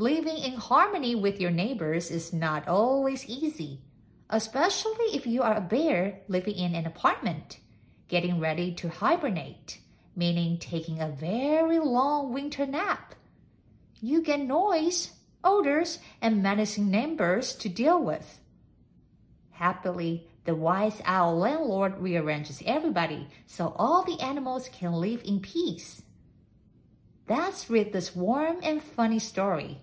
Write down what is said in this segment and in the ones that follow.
Living in harmony with your neighbors is not always easy, especially if you are a bear living in an apartment, getting ready to hibernate, meaning taking a very long winter nap. You get noise, odors, and menacing neighbors to deal with. Happily, the wise owl landlord rearranges everybody so all the animals can live in peace. Let's read this warm and funny story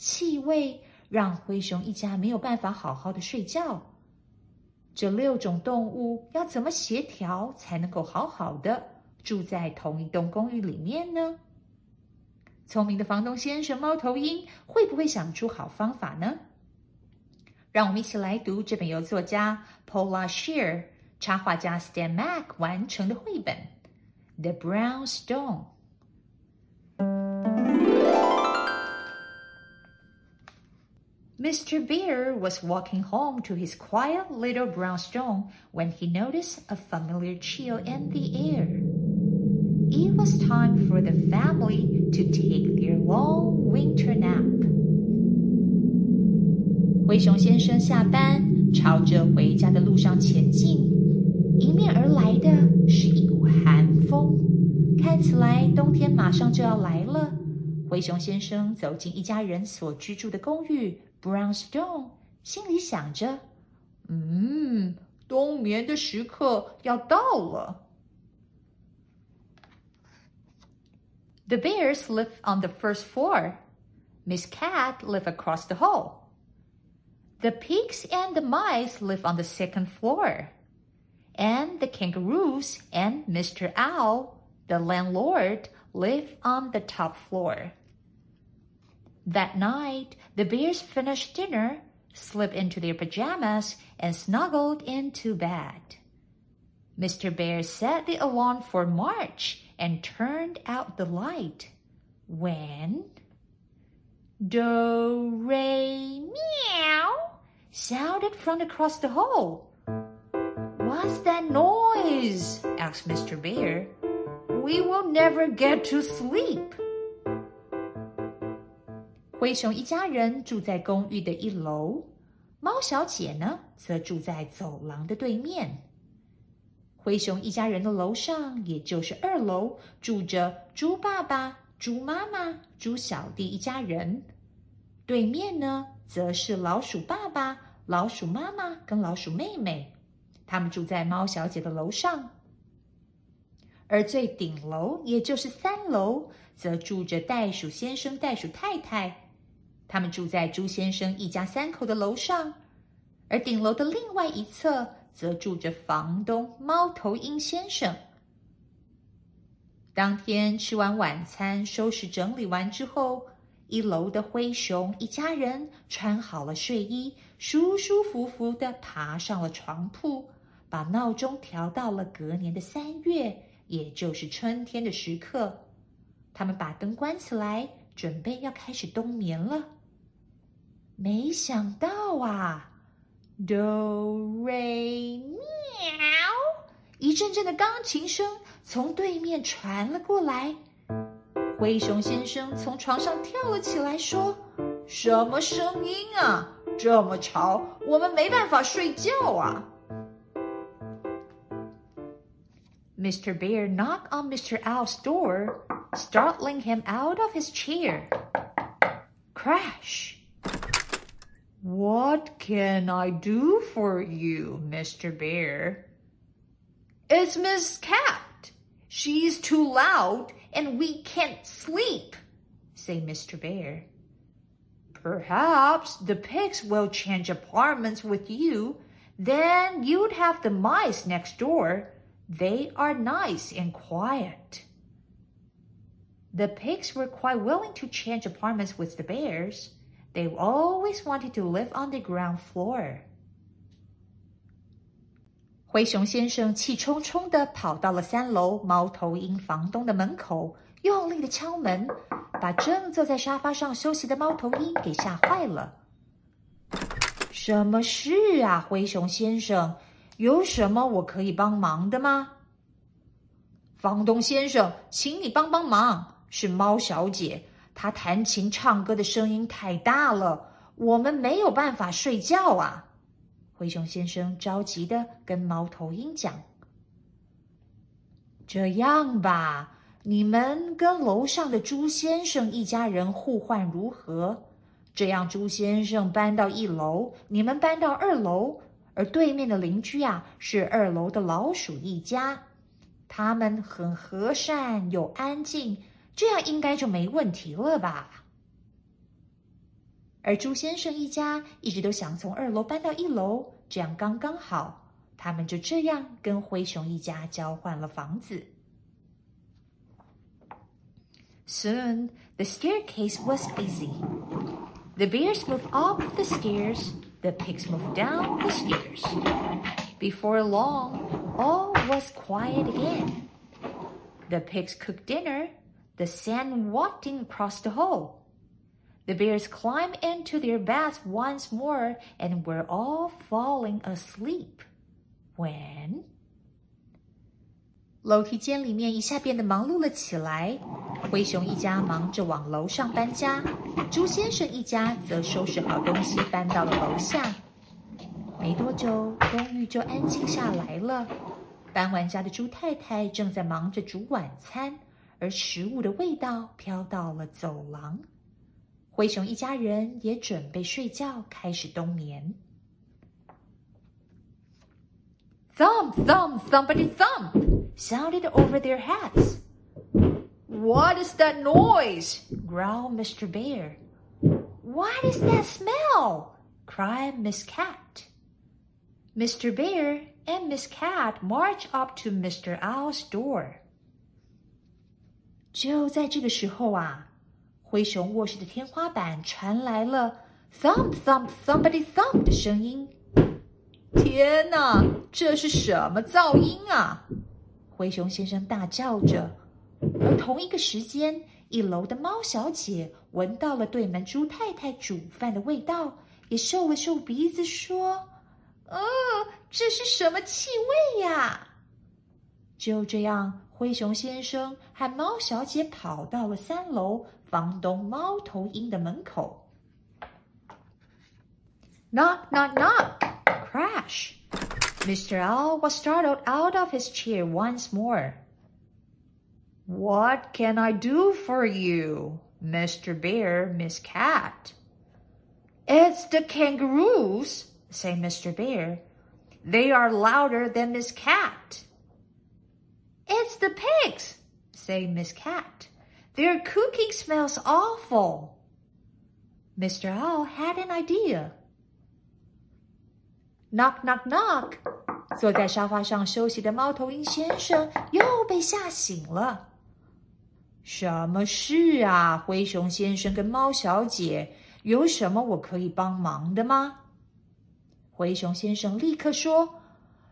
气味让灰熊一家没有办法好好的睡觉。这六种动物要怎么协调才能够好好的住在同一栋公寓里面呢？聪明的房东先生猫头鹰会不会想出好方法呢？让我们一起来读这本由作家 Paula Shear、插画家 Stan Mack 完成的绘本《The Brown Stone》。Mr. Bear was walking home to his quiet little brownstone when he noticed a familiar chill in the air. It was time for the family to take their long winter nap. 灰熊先生下班，朝着回家的路上前进。迎面而来的是一股寒风，看起来冬天马上就要来了。灰熊先生走进一家人所居住的公寓。 Brownstone 心里想着：“嗯，冬眠的时刻要到了。” The bears live on the first floor. Miss Cat live across the hall. The pigs and the mice live on the second floor. And the kangaroos and Mr. Owl, the landlord, live on the top floor. That night, the bears finished dinner, slipped into their pajamas, and snuggled into bed. Mr. Bear set the alarm for March and turned out the light. When Do Re Meow sounded from across the hall. What's that noise? asked Mr. Bear. We will never get to sleep. 灰熊一家人住在公寓的一楼，猫小姐呢则住在走廊的对面。灰熊一家人的楼上，也就是二楼，住着猪爸爸、猪妈妈、猪小弟一家人。对面呢，则是老鼠爸爸、老鼠妈妈跟老鼠妹妹，他们住在猫小姐的楼上。而最顶楼，也就是三楼，则住着袋鼠先生、袋鼠太太。他们住在朱先生一家三口的楼上，而顶楼的另外一侧则住着房东猫头鹰先生。当天吃完晚餐、收拾整理完之后，一楼的灰熊一家人穿好了睡衣，舒舒服服的爬上了床铺，把闹钟调到了隔年的三月，也就是春天的时刻。他们把灯关起来，准备要开始冬眠了。没想到啊，do re 喵，一阵阵的钢琴声从对面传了过来。灰熊先生从床上跳了起来，说：“什么声音啊？这么吵，我们没办法睡觉啊！” Mr. Bear knocked on Mr. Owl's door, startling him out of his chair. Crash! What can I do for you, Mr. Bear? It's Miss Cat. She's too loud and we can't sleep, say Mr. Bear. Perhaps the pigs will change apartments with you. Then you'd have the mice next door. They are nice and quiet. The pigs were quite willing to change apartments with the bears. They've always wanted to live on the ground floor. 灰熊先生气冲冲地跑到了三楼猫头鹰房东的门口，用力地敲门，把正坐在沙发上休息的猫头鹰给吓坏了。什么事啊，灰熊先生？有什么我可以帮忙的吗？房东先生，请你帮帮忙。是猫小姐。他弹琴唱歌的声音太大了，我们没有办法睡觉啊！灰熊先生着急的跟猫头鹰讲：“这样吧，你们跟楼上的猪先生一家人互换如何？这样猪先生搬到一楼，你们搬到二楼，而对面的邻居啊是二楼的老鼠一家，他们很和善又安静。”这样应该就没问题了吧？而猪先生一家一直都想从二楼搬到一楼，这样刚刚好。他们就这样跟灰熊一家交换了房子。Soon the staircase was busy. The bears moved up the stairs. The pigs moved down the stairs. Before long, all was quiet again. The pigs cooked dinner the sand wafting across the hole. The bears climbed into their beds once more and were all falling asleep. When 楼梯间里面一下变得忙碌了起来。灰熊一家忙着往楼上搬家，猪先生一家则收拾好东西搬到了楼下。没多久，公寓就安静下来了。搬完家的猪太太正在忙着煮晚餐。 而食物的味道飘到了走廊，灰熊一家人也准备睡觉，开始冬眠。Thump, thump, thumpity thump sounded over their heads. What is that noise? growled Mr. Bear. What is that smell? cried Miss Cat. Mr. Bear and Miss Cat marched up to Mr. Owl's door. 就在这个时候啊，灰熊卧室的天花板传来了 thump thump thumpity thump 的声音。天哪，这是什么噪音啊？灰熊先生大叫着。而同一个时间，一楼的猫小姐闻到了对门猪太太煮饭的味道，也嗅了嗅鼻子，说：“呃，这是什么气味呀？”就这样。灰熊先生和猫小姐跑到了三楼房东猫头鹰的门口。Knock, knock, knock! Crash! Mr. Owl was startled out of his chair once more. What can I do for you, Mr. Bear, Miss Cat? It's the kangaroos, said Mr. Bear. They are louder than Miss Cat. It's the pigs, said Miss Cat. Their cooking smells awful. Mr. Owl had an idea. Knock, knock, knock！坐在沙发上休息的猫头鹰先生又被吓醒了。什么事啊，灰熊先生跟猫小姐？有什么我可以帮忙的吗？灰熊先生立刻说。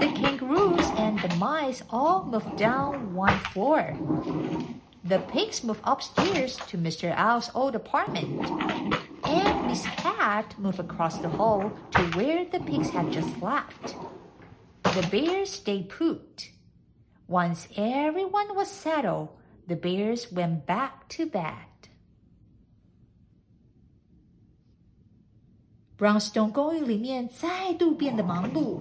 The kangaroos and the mice all moved down one floor. The pigs moved upstairs to Mr. Owl's old apartment. and Miss Cat moved across the hall to where the pigs had just left. The bears stayed put. Once everyone was settled, the bears went back to bed. Brownstone 公寓里面再度变得忙碌。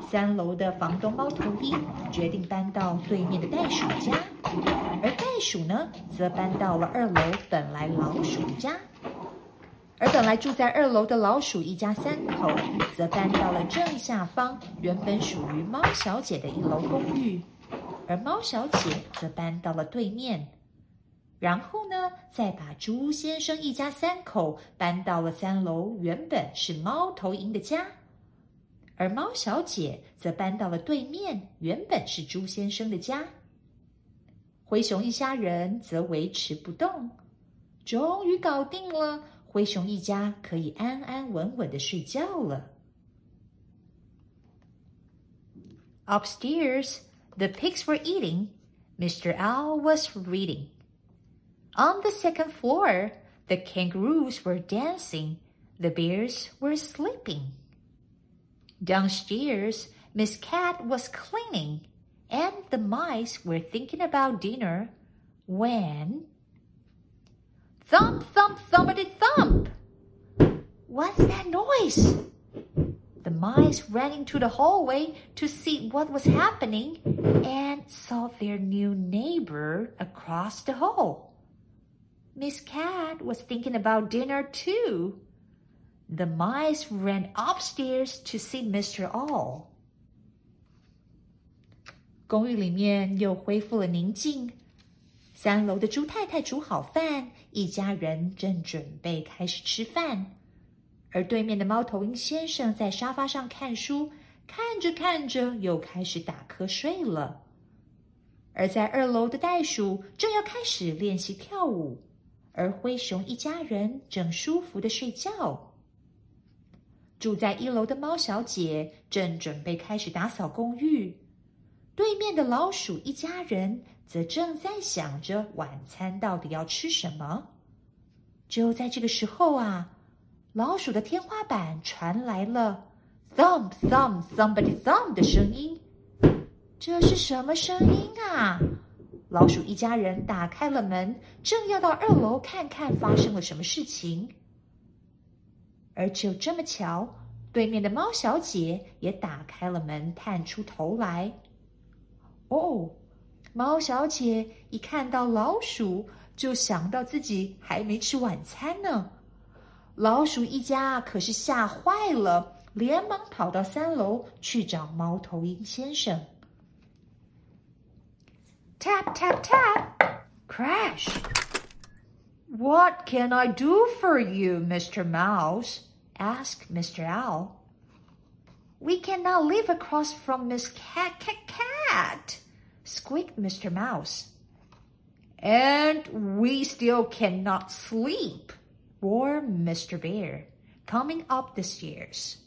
三楼的房东猫头鹰决定搬到对面的袋鼠家，而袋鼠呢，则搬到了二楼本来老鼠家。而本来住在二楼的老鼠一家三口，则搬到了正下方原本属于猫小姐的一楼公寓，而猫小姐则搬到了对面。然后呢，再把猪先生一家三口搬到了三楼，原本是猫头鹰的家，而猫小姐则搬到了对面，原本是猪先生的家。灰熊一家人则维持不动，终于搞定了，灰熊一家可以安安稳稳的睡觉了。Upstairs, the pigs were eating. Mr. Owl was reading. On the second floor, the kangaroos were dancing. The bears were sleeping. Downstairs, Miss Cat was cleaning, and the mice were thinking about dinner when. Thump, thump, thumpity thump! What's that noise? The mice ran into the hallway to see what was happening and saw their new neighbor across the hall. Miss Cat was thinking about dinner too. The mice ran upstairs to see Mr. Owl. 公寓里面又恢复了宁静。三楼的猪太太煮好饭，一家人正准备开始吃饭。而对面的猫头鹰先生在沙发上看书，看着看着又开始打瞌睡了。而在二楼的袋鼠正要开始练习跳舞。而灰熊一家人正舒服的睡觉。住在一楼的猫小姐正准备开始打扫公寓，对面的老鼠一家人则正在想着晚餐到底要吃什么。就在这个时候啊，老鼠的天花板传来了 “thump thump somebody thump” 的声音。这是什么声音啊？老鼠一家人打开了门，正要到二楼看看发生了什么事情，而就这么巧，对面的猫小姐也打开了门，探出头来。哦，猫小姐一看到老鼠，就想到自己还没吃晚餐呢。老鼠一家可是吓坏了，连忙跑到三楼去找猫头鹰先生。Tap, tap, tap. Crash. What can I do for you, Mr. Mouse? asked Mr. Owl. We cannot live across from Miss Cat, Cat, Cat, squeaked Mr. Mouse. And we still cannot sleep, roared Mr. Bear, coming up the stairs.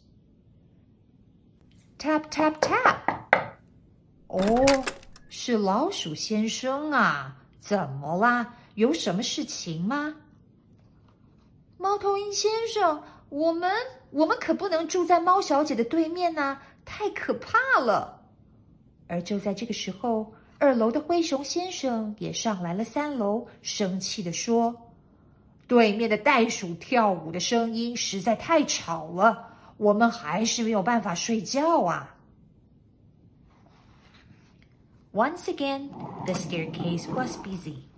Tap, tap, tap. Oh, 是老鼠先生啊，怎么啦？有什么事情吗？猫头鹰先生， 我们我们可不能住在猫小姐的对面呐，太可怕了。而就在这个时候，二楼的灰熊先生也上来了三楼，生气的说：“对面的袋鼠跳舞的声音实在太吵了，我们还是没有办法睡觉啊。” Once again, the staircase was busy.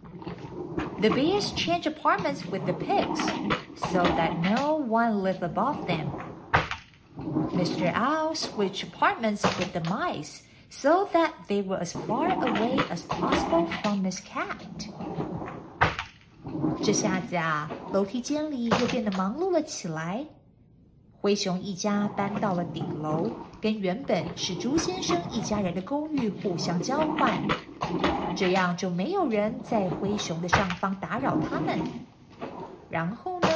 The bears changed apartments with the pigs so that no one lived above them. Mr. Owl switched apartments with the mice so that they were as far away as possible from Miss Cat. 这下子啊，楼梯间里又变得忙碌了起来。灰熊一家搬到了顶楼，跟原本是猪先生一家人的公寓互相交换， 这样就没有人在灰熊的上方打扰他们。然后呢，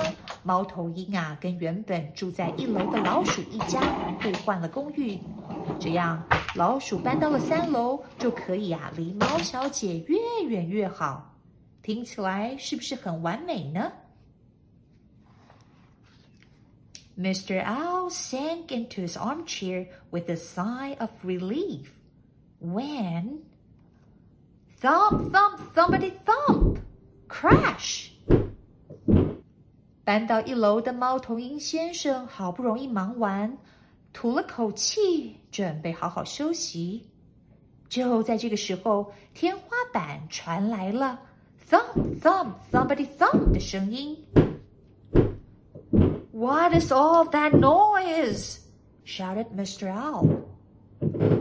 猫头鹰啊跟原本住在一楼的老鼠一家互换了公寓，这样老鼠搬到了三楼，就可以啊离猫小姐越远越好。听起来是不是很完美呢？ Mr. Owl sank into his armchair with a sigh of relief when thump, thump, thumpity thump, crash. 搬到一楼的猫头鹰先生好不容易忙完，吐了口气，准备好好休息。就在这个时候，天花板传来了 thump thump thumpity thump 的声音。What is all that noise? shouted Mr. Owl.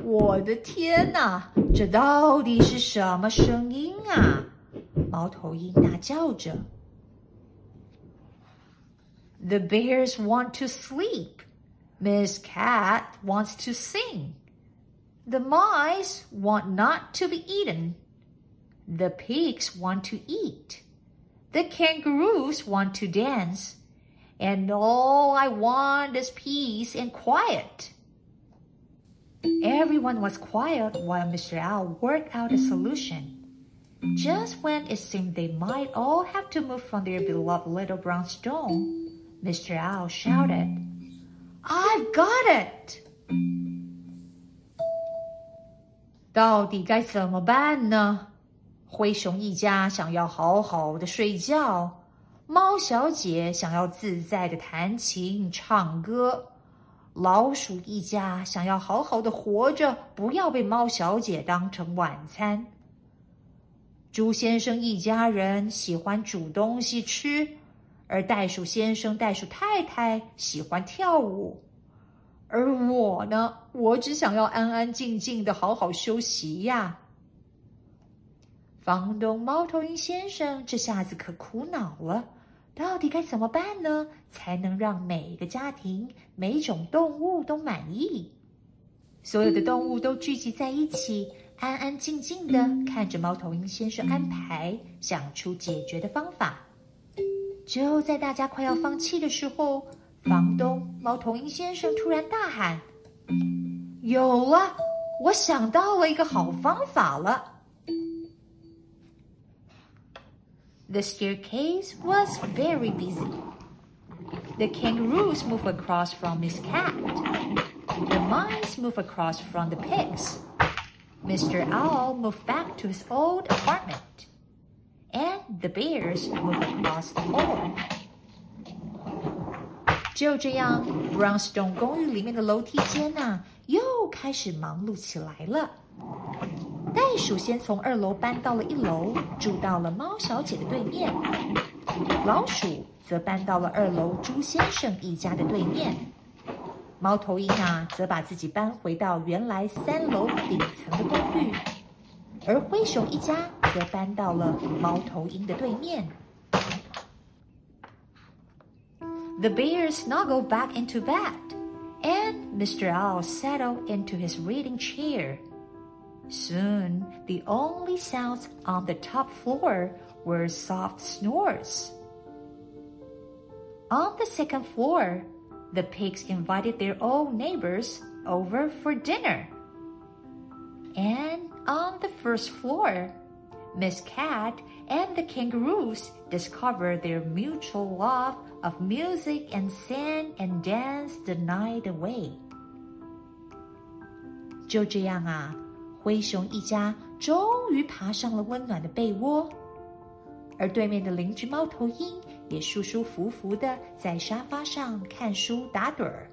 我的天哪，这到底是什么声音啊？猫头鹰大叫着。The bears want to sleep. Miss Cat wants to sing. The mice want not to be eaten. The pigs want to eat. The kangaroos want to dance. And all I want is peace and quiet. Everyone was quiet while Mr. Owl worked out a solution. Just when it seemed they might all have to move from their beloved little brown stone, Mr. Owl shouted, I've got it! 到底该怎么办呢？灰熊一家想要好好的睡觉，猫小姐想要自在的弹琴唱歌， 老鼠一家想要好好的活着，不要被猫小姐当成晚餐。猪先生一家人喜欢煮东西吃，而袋鼠先生、袋鼠太太喜欢跳舞。而我呢，我只想要安安静静的好好休息呀。房东猫头鹰先生这下子可苦恼了，到底该怎么办呢？才能让每个家庭、每种动物都满意？所有的动物都聚集在一起，安安静静的看着猫头鹰先生安排，想出解决的方法。就在大家快要放弃的时候。房东猫头鹰先生突然大喊：“有了！我想到了一个好方法了。” The staircase was very busy. The kangaroos moved across from Miss Cat. The mice moved across from the pigs. Mr. Owl moved back to his old apartment. And the bears moved across the hall. 就这样，Brownstone 公寓里面的楼梯间呐，又开始忙碌起来了。 袋鼠先从二楼搬到了一楼，住到了猫小姐的对面；老鼠则搬到了二楼猪先生一家的对面；猫头鹰啊，则把自己搬回到原来三楼顶层的公寓；而灰熊一家则搬到了猫头鹰的对面。The bear snuggled back into bed, and Mr. Owl settled into his reading chair. Soon, the only sounds on the top floor were soft snores. On the second floor, the pigs invited their old neighbors over for dinner. And on the first floor, Miss Cat and the kangaroos discovered their mutual love of music and sang and dance the night away。就这样啊， 灰熊一家终于爬上了温暖的被窝，而对面的邻居猫头鹰也舒舒服服的在沙发上看书打盹儿。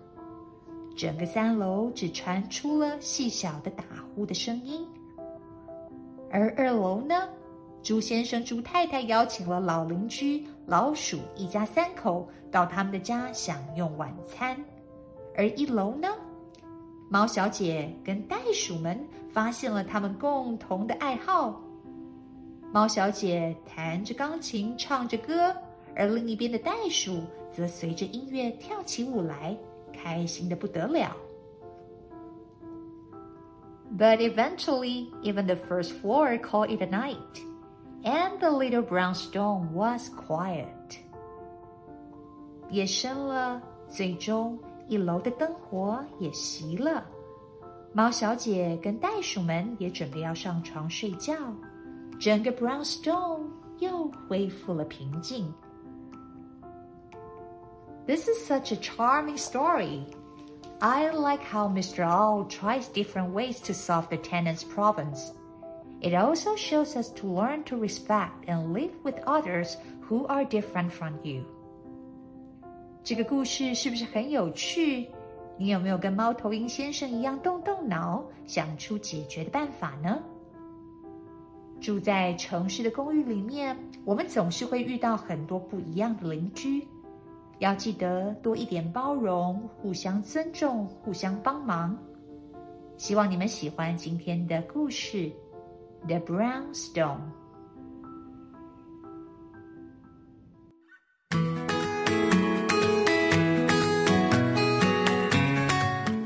整个三楼只传出了细小的打呼的声音，而二楼呢？猪先生、猪太太邀请了老邻居老鼠一家三口到他们的家享用晚餐，而一楼呢，猫小姐跟袋鼠们发现了他们共同的爱好。猫小姐弹着钢琴，唱着歌，而另一边的袋鼠则随着音乐跳起舞来，开心的不得了。But eventually, even the first floor called it a night. and the little brown stone was quiet. 夜深了，最终一楼的灯火也熄了。猫小姐跟袋鼠们也准备要上床睡觉，整个 Brownstone 又恢复了平静。 This is such a charming story. I like how Mr. Owl tries different ways to solve the tenant's problems. It also shows us to learn to respect and live with others who are different from you. 这个故事是不是很有趣？ 你有没有跟猫头鹰先生一样动动脑，想出解决的办法呢？住在城市的公寓里面，我们总是会遇到很多不一样的邻居。要记得多一点包容，互相尊重，互相帮忙。希望你们喜欢今天的故事，《The Brownstone》。